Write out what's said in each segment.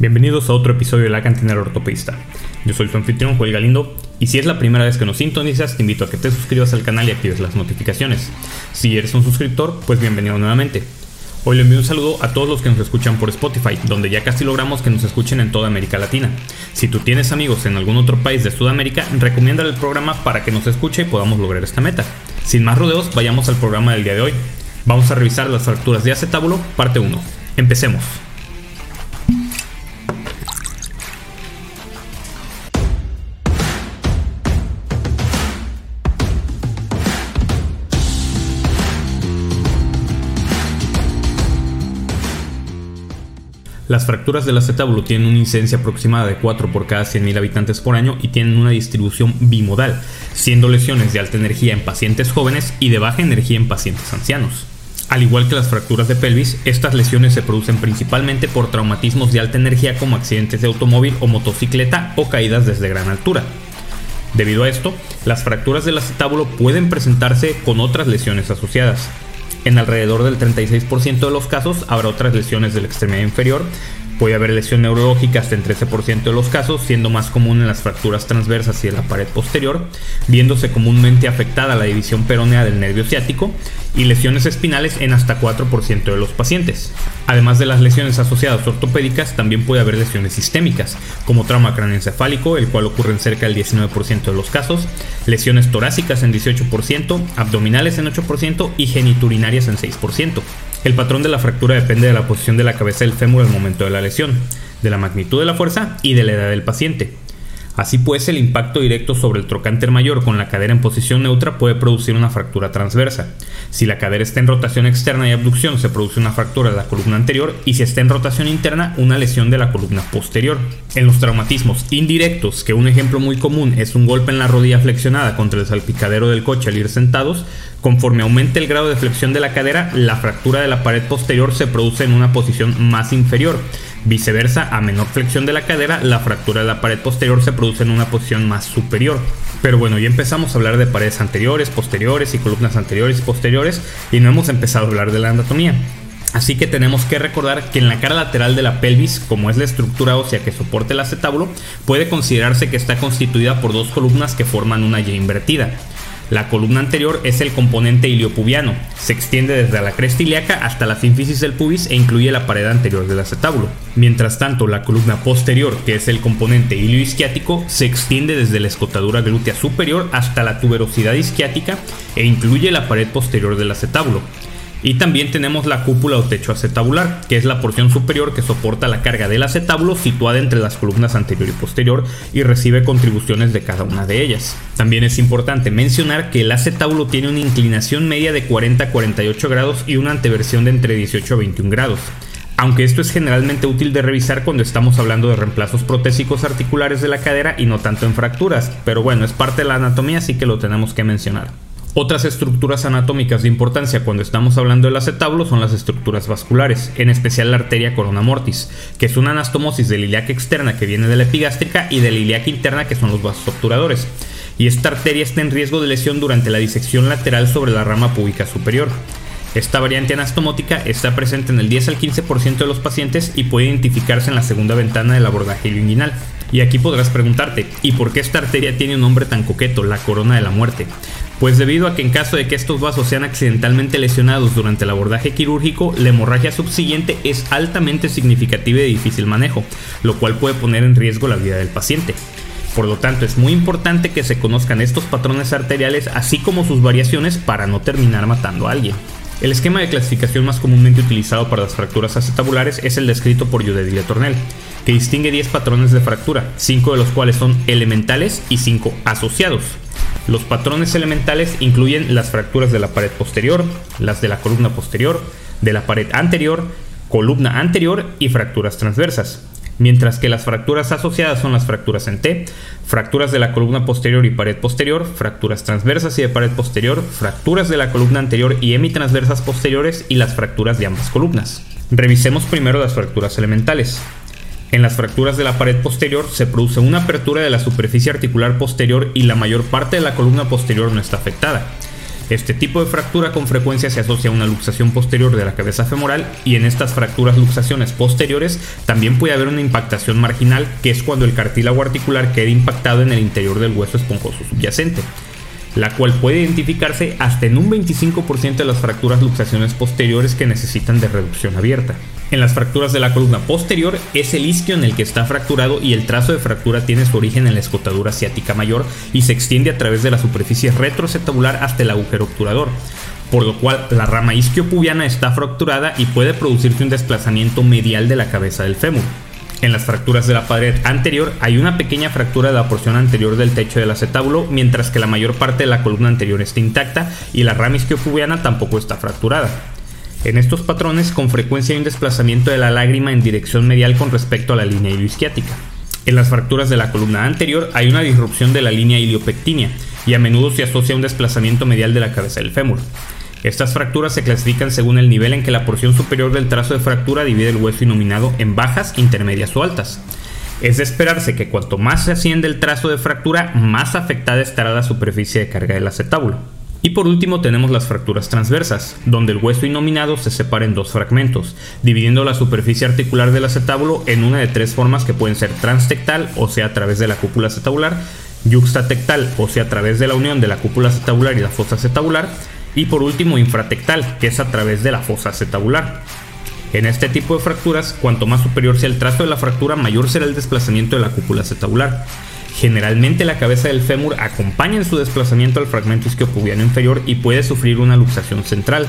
Bienvenidos a otro episodio de La Cantina del Ortopedista. Yo soy su anfitrión Joel Galindo y si es la primera vez que nos sintonizas te invito a que te suscribas al canal y actives las notificaciones. Si eres un suscriptor, pues bienvenido nuevamente. Hoy le envío un saludo a todos los que nos escuchan por Spotify, donde ya casi logramos que nos escuchen en toda América Latina. Si tú tienes amigos en algún otro país de Sudamérica, recomienda el programa para que nos escuche y podamos lograr esta meta. Sin más rodeos, vayamos al programa del día de hoy. Vamos a revisar las fracturas de acetábulo, parte 1. Empecemos. Las fracturas del acetábulo tienen una incidencia aproximada de 4 por cada 100.000 habitantes por año y tienen una distribución bimodal, siendo lesiones de alta energía en pacientes jóvenes y de baja energía en pacientes ancianos. Al igual que las fracturas de pelvis, estas lesiones se producen principalmente por traumatismos de alta energía como accidentes de automóvil o motocicleta o caídas desde gran altura. Debido a esto, las fracturas del acetábulo pueden presentarse con otras lesiones asociadas, en alrededor del 36% de los casos habrá otras lesiones de la extremidad inferior. Puede haber lesión neurológica hasta en 13% de los casos, siendo más común en las fracturas transversas y en la pared posterior, viéndose comúnmente afectada la división peronea del nervio ciático y lesiones espinales en hasta 4% de los pacientes. Además de las lesiones asociadas ortopédicas, también puede haber lesiones sistémicas, como trauma craneoencefálico, el cual ocurre en cerca del 19% de los casos, lesiones torácicas en 18%, abdominales en 8% y geniturinarias en 6%. El patrón de la fractura depende de la posición de la cabeza del fémur al momento de la lesión, de la magnitud de la fuerza y de la edad del paciente. Así pues, el impacto directo sobre el trocánter mayor con la cadera en posición neutra puede producir una fractura transversa. Si la cadera está en rotación externa y abducción, se produce una fractura de la columna anterior y si está en rotación interna, una lesión de la columna posterior. En los traumatismos indirectos, que un ejemplo muy común es un golpe en la rodilla flexionada contra el salpicadero del coche al ir sentados, Conforme aumente el grado de flexión de la cadera, la fractura de la pared posterior se produce en una posición más inferior, Viceversa, a menor flexión de la cadera, la fractura de la pared posterior se produce en una posición más superior. Pero bueno, ya empezamos a hablar de paredes anteriores, posteriores y columnas anteriores y posteriores y no hemos empezado a hablar de la anatomía. Así que tenemos que recordar que en la cara lateral de la pelvis, como es la estructura ósea que soporta el acetábulo, puede considerarse que está constituida por dos columnas que forman una Y invertida. La columna anterior es el componente iliopubiano, se extiende desde la cresta ilíaca hasta la sínfisis del pubis e incluye la pared anterior del acetábulo. Mientras tanto, la columna posterior, que es el componente ilioisquiático, se extiende desde la escotadura glútea superior hasta la tuberosidad isquiática e incluye la pared posterior del acetábulo. Y también tenemos la cúpula o techo acetabular, que es la porción superior que soporta la carga del acetábulo situada entre las columnas anterior y posterior y recibe contribuciones de cada una de ellas. También es importante mencionar que el acetábulo tiene una inclinación media de 40 a 48 grados y una anteversión de entre 18 a 21 grados. Aunque esto es generalmente útil de revisar cuando estamos hablando de reemplazos protésicos articulares de la cadera y no tanto en fracturas, pero bueno, es parte de la anatomía así que lo tenemos que mencionar. Otras estructuras anatómicas de importancia cuando estamos hablando del acetábulo son las estructuras vasculares, en especial la arteria corona mortis, que es una anastomosis de la externa que viene de la epigástrica y de la interna que son los vasos obturadores. Y esta arteria está en riesgo de lesión durante la disección lateral sobre la rama púbica superior. Esta variante anastomótica está presente en el 10 al 15% de los pacientes y puede identificarse en la segunda ventana del abordaje inguinal. Y aquí podrás preguntarte, ¿y por qué esta arteria tiene un nombre tan coqueto, la corona de la muerte? Pues debido a que en caso de que estos vasos sean accidentalmente lesionados durante el abordaje quirúrgico, la hemorragia subsiguiente es altamente significativa y de difícil manejo, lo cual puede poner en riesgo la vida del paciente. Por lo tanto, es muy importante que se conozcan estos patrones arteriales así como sus variaciones para no terminar matando a alguien. El esquema de clasificación más comúnmente utilizado para las fracturas acetabulares es el descrito por Judedilla Tornel, que distingue 10 patrones de fractura, 5 de los cuales son elementales y 5 asociados. Los patrones elementales incluyen las fracturas de la pared posterior, las de la columna posterior, de la pared anterior, columna anterior y fracturas transversas. Mientras que las fracturas asociadas son las fracturas en T, fracturas de la columna posterior y pared posterior, fracturas transversas y de pared posterior, fracturas de la columna anterior y hemitransversas posteriores y las fracturas de ambas columnas. Revisemos primero las fracturas elementales. En las fracturas de la pared posterior se produce una apertura de la superficie articular posterior y la mayor parte de la columna posterior no está afectada. Este tipo de fractura con frecuencia se asocia a una luxación posterior de la cabeza femoral y en estas fracturas luxaciones posteriores también puede haber una impactación marginal, que es cuando el cartílago articular queda impactado en el interior del hueso esponjoso subyacente, la cual puede identificarse hasta en un 25% de las fracturas luxaciones posteriores que necesitan de reducción abierta. En las fracturas de la columna posterior es el isquio en el que está fracturado y el trazo de fractura tiene su origen en la escotadura ciática mayor y se extiende a través de la superficie retroacetabular hasta el agujero obturador, por lo cual la rama isquiopubiana está fracturada y puede producirse un desplazamiento medial de la cabeza del fémur. En las fracturas de la pared anterior hay una pequeña fractura de la porción anterior del techo del acetábulo, mientras que la mayor parte de la columna anterior está intacta y la rama isquiopubiana tampoco está fracturada. En estos patrones con frecuencia hay un desplazamiento de la lágrima en dirección medial con respecto a la línea ilioisquiática. En las fracturas de la columna anterior hay una disrupción de la línea iliopectínea y a menudo se asocia a un desplazamiento medial de la cabeza del fémur. Estas fracturas se clasifican según el nivel en que la porción superior del trazo de fractura divide el hueso inominado en bajas, intermedias o altas. Es de esperarse que cuanto más se asciende el trazo de fractura, más afectada estará la superficie de carga del acetábulo. Y por último tenemos las fracturas transversas, donde el hueso inominado se separa en dos fragmentos, dividiendo la superficie articular del acetábulo en una de tres formas que pueden ser transtectal, o sea a través de la cúpula acetabular, yuxtatectal, o sea a través de la unión de la cúpula acetabular y la fosa acetabular, y por último infratectal, que es a través de la fosa acetabular. En este tipo de fracturas, cuanto más superior sea el trazo de la fractura, mayor será el desplazamiento de la cúpula acetabular. Generalmente la cabeza del fémur acompaña en su desplazamiento al fragmento isquiopubiano inferior y puede sufrir una luxación central.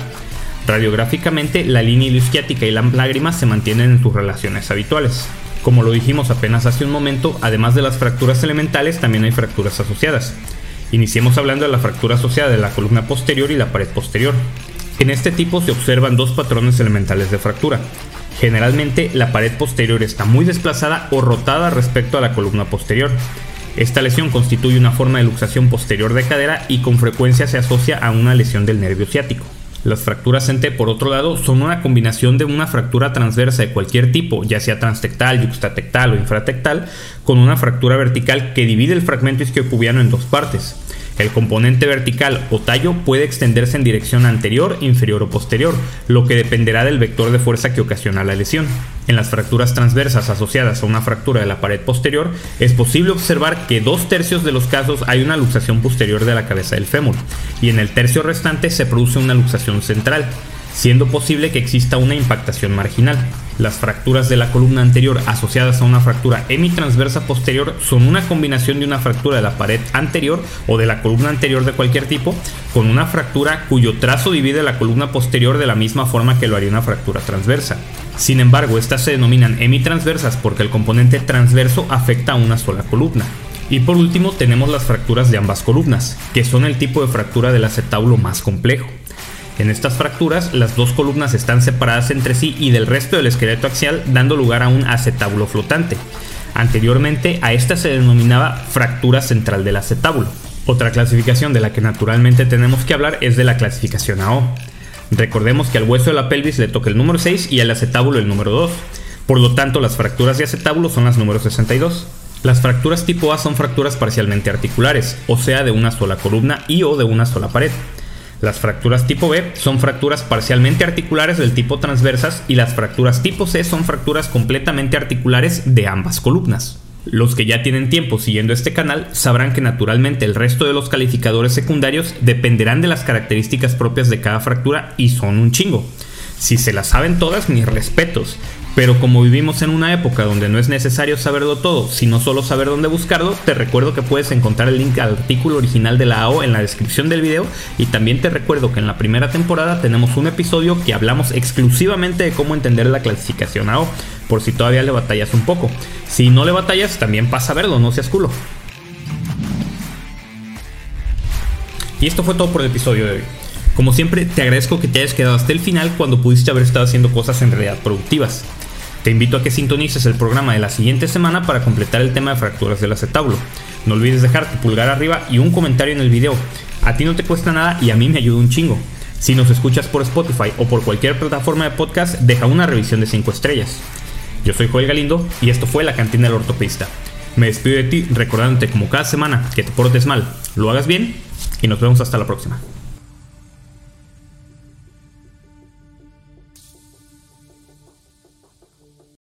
Radiográficamente, la línea ilioisquiática y la lágrima se mantienen en sus relaciones habituales. Como lo dijimos apenas hace un momento, además de las fracturas elementales, también hay fracturas asociadas. Iniciemos hablando de la fractura asociada de la columna posterior y la pared posterior. En este tipo se observan dos patrones elementales de fractura. Generalmente la pared posterior está muy desplazada o rotada respecto a la columna posterior. Esta lesión constituye una forma de luxación posterior de cadera y con frecuencia se asocia a una lesión del nervio ciático. Las fracturas en T, por otro lado, son una combinación de una fractura transversa de cualquier tipo, ya sea transtectal, yuxtatectal o infratectal, con una fractura vertical que divide el fragmento isquiopubiano en dos partes. El componente vertical o tallo puede extenderse en dirección anterior, inferior o posterior, lo que dependerá del vector de fuerza que ocasiona la lesión. En las fracturas transversas asociadas a una fractura de la pared posterior, es posible observar que dos tercios de los casos hay una luxación posterior de la cabeza del fémur, y en el tercio restante se produce una luxación central siendo posible que exista una impactación marginal. Las fracturas de la columna anterior asociadas a una fractura hemitransversa posterior son una combinación de una fractura de la pared anterior o de la columna anterior de cualquier tipo con una fractura cuyo trazo divide la columna posterior de la misma forma que lo haría una fractura transversa. Sin embargo, estas se denominan hemitransversas porque el componente transverso afecta a una sola columna. Y por último tenemos las fracturas de ambas columnas, que son el tipo de fractura del acetábulo más complejo. En estas fracturas, las dos columnas están separadas entre sí y del resto del esqueleto axial, dando lugar a un acetábulo flotante. Anteriormente a esta se denominaba fractura central del acetábulo. Otra clasificación de la que naturalmente tenemos que hablar es de la clasificación AO. Recordemos que al hueso de la pelvis le toca el número 6 y al acetábulo el número 2. Por lo tanto, las fracturas de acetábulo son las número 62. Las fracturas tipo A son fracturas parcialmente articulares, o sea, de una sola columna y o de una sola pared. Las fracturas tipo B son fracturas parcialmente articulares del tipo transversas y las fracturas tipo C son fracturas completamente articulares de ambas columnas. Los que ya tienen tiempo siguiendo este canal sabrán que naturalmente el resto de los calificadores secundarios dependerán de las características propias de cada fractura y son un chingo. Si se las saben todas, mis respetos. Pero como vivimos en una época donde no es necesario saberlo todo, sino solo saber dónde buscarlo, te recuerdo que puedes encontrar el link al artículo original de la AO en la descripción del video y también te recuerdo que en la primera temporada tenemos un episodio que hablamos exclusivamente de cómo entender la clasificación AO, por si todavía le batallas un poco. Si no le batallas, también pasa a verlo, no seas culo. Y esto fue todo por el episodio de hoy. Como siempre, te agradezco que te hayas quedado hasta el final cuando pudiste haber estado haciendo cosas en realidad productivas. Te invito a que sintonices el programa de la siguiente semana para completar el tema de fracturas del acetábulo. No olvides dejar tu pulgar arriba y un comentario en el video. A ti no te cuesta nada y a mí me ayuda un chingo. Si nos escuchas por Spotify o por cualquier plataforma de podcast, deja una revisión de 5 estrellas. Yo soy Joel Galindo y esto fue La Cantina del Ortopista. Me despido de ti recordándote como cada semana que te portes mal, lo hagas bien y nos vemos hasta la próxima.